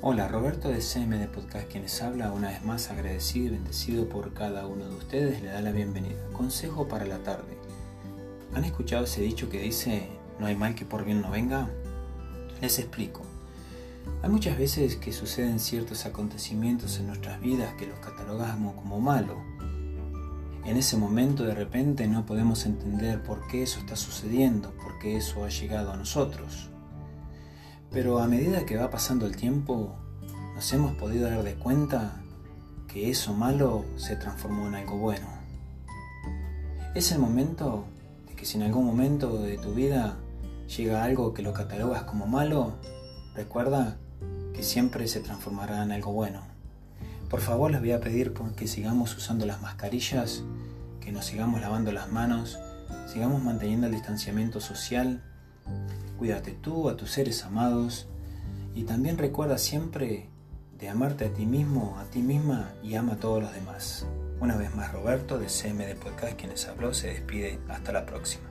Hola, Roberto de CM de Podcast quienes habla, una vez más agradecido y bendecido por cada uno de ustedes, le da la bienvenida. Consejo para la tarde. ¿Han escuchado ese dicho que dice, no hay mal que por bien no venga? Les explico. Hay muchas veces que suceden ciertos acontecimientos en nuestras vidas que los catalogamos como malo. En ese momento de repente no podemos entender por qué eso está sucediendo, por qué eso ha llegado a nosotros. Pero a medida que va pasando el tiempo, nos hemos podido dar de cuenta que eso malo se transformó en algo bueno. Es el momento de que si en algún momento de tu vida llega algo que lo catalogas como malo, recuerda que siempre se transformará en algo bueno. Por favor les voy a pedir que sigamos usando las mascarillas, que nos sigamos lavando las manos, sigamos manteniendo el distanciamiento social Cuídate tú, a tus seres amados y también recuerda siempre de amarte a ti mismo, a ti misma y ama a todos los demás. Una vez más Roberto de CM de Podcast quienes habló se despide. Hasta la próxima.